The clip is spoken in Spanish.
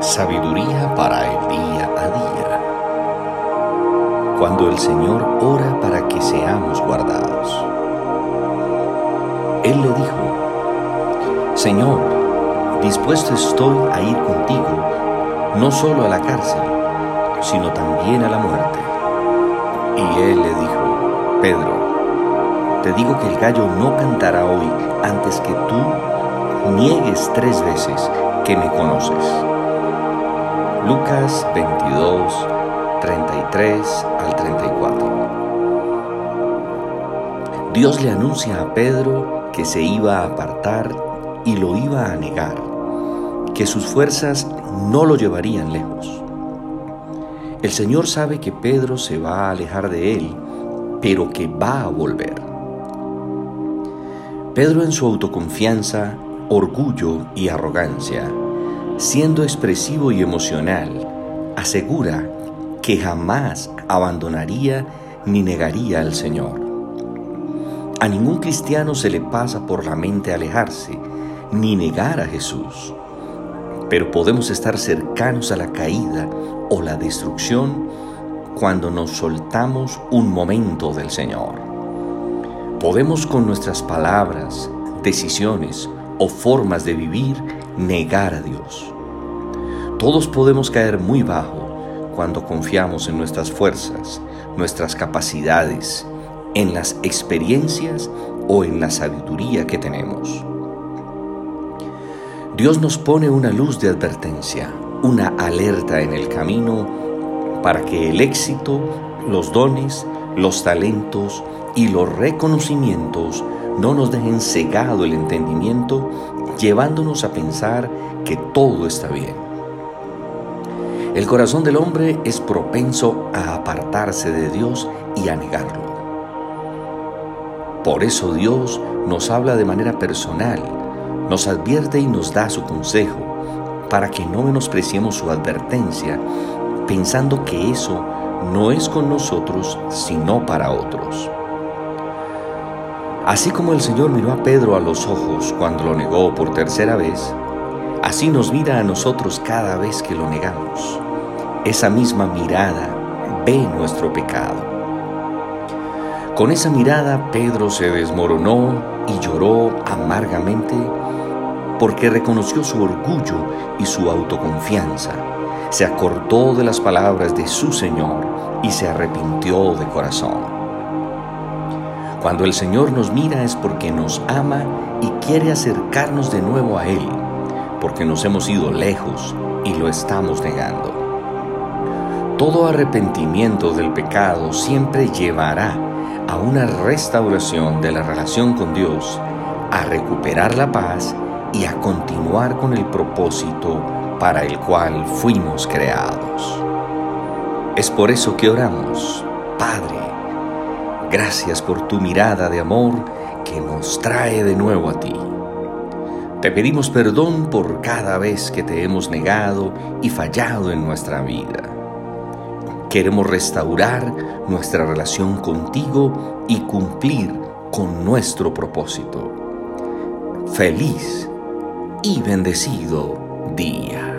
Sabiduría para el día a día. Cuando el Señor ora para que seamos guardados. Él le dijo, Señor, dispuesto estoy a ir contigo, no solo a la cárcel, sino también a la muerte. Y él le dijo, Pedro, te digo que el gallo no cantará hoy antes que tú niegues tres veces que me conoces. Lucas 22, 33 al 34. Dios le anuncia a Pedro que se iba a apartar y lo iba a negar, que sus fuerzas no lo llevarían lejos. El Señor sabe que Pedro se va a alejar de él, pero que va a volver. Pedro en su autoconfianza, orgullo y arrogancia siendo expresivo y emocional, asegura que jamás abandonaría ni negaría al Señor. A ningún cristiano se le pasa por la mente alejarse ni negar a Jesús, pero podemos estar cercanos a la caída o la destrucción cuando nos soltamos un momento del Señor. Podemos con nuestras palabras, decisiones o formas de vivir negar a Dios. Todos podemos caer muy bajo cuando confiamos en nuestras fuerzas, nuestras capacidades, en las experiencias o en la sabiduría que tenemos. Dios nos pone una luz de advertencia, una alerta en el camino para que el éxito, los dones, los talentos y los reconocimientos no nos dejen cegado el entendimiento, llevándonos a pensar que todo está bien. El corazón del hombre es propenso a apartarse de Dios y a negarlo. Por eso Dios nos habla de manera personal, nos advierte y nos da su consejo, para que no menospreciemos su advertencia, pensando que eso no es con nosotros, sino para otros. Así como el Señor miró a Pedro a los ojos cuando lo negó por tercera vez, así nos mira a nosotros cada vez que lo negamos. Esa misma mirada ve nuestro pecado. Con esa mirada Pedro se desmoronó y lloró amargamente porque reconoció su orgullo y su autoconfianza. Se acordó de las palabras de su Señor y se arrepintió de corazón. Cuando el Señor nos mira es porque nos ama y quiere acercarnos de nuevo a Él, porque nos hemos ido lejos y lo estamos negando. Todo arrepentimiento del pecado siempre llevará a una restauración de la relación con Dios, a recuperar la paz y a continuar con el propósito para el cual fuimos creados. Es por eso que oramos, Padre, Gracias por tu mirada de amor que nos trae de nuevo a ti. Te pedimos perdón por cada vez que te hemos negado y fallado en nuestra vida. Queremos restaurar nuestra relación contigo y cumplir con nuestro propósito. Feliz y bendecido día.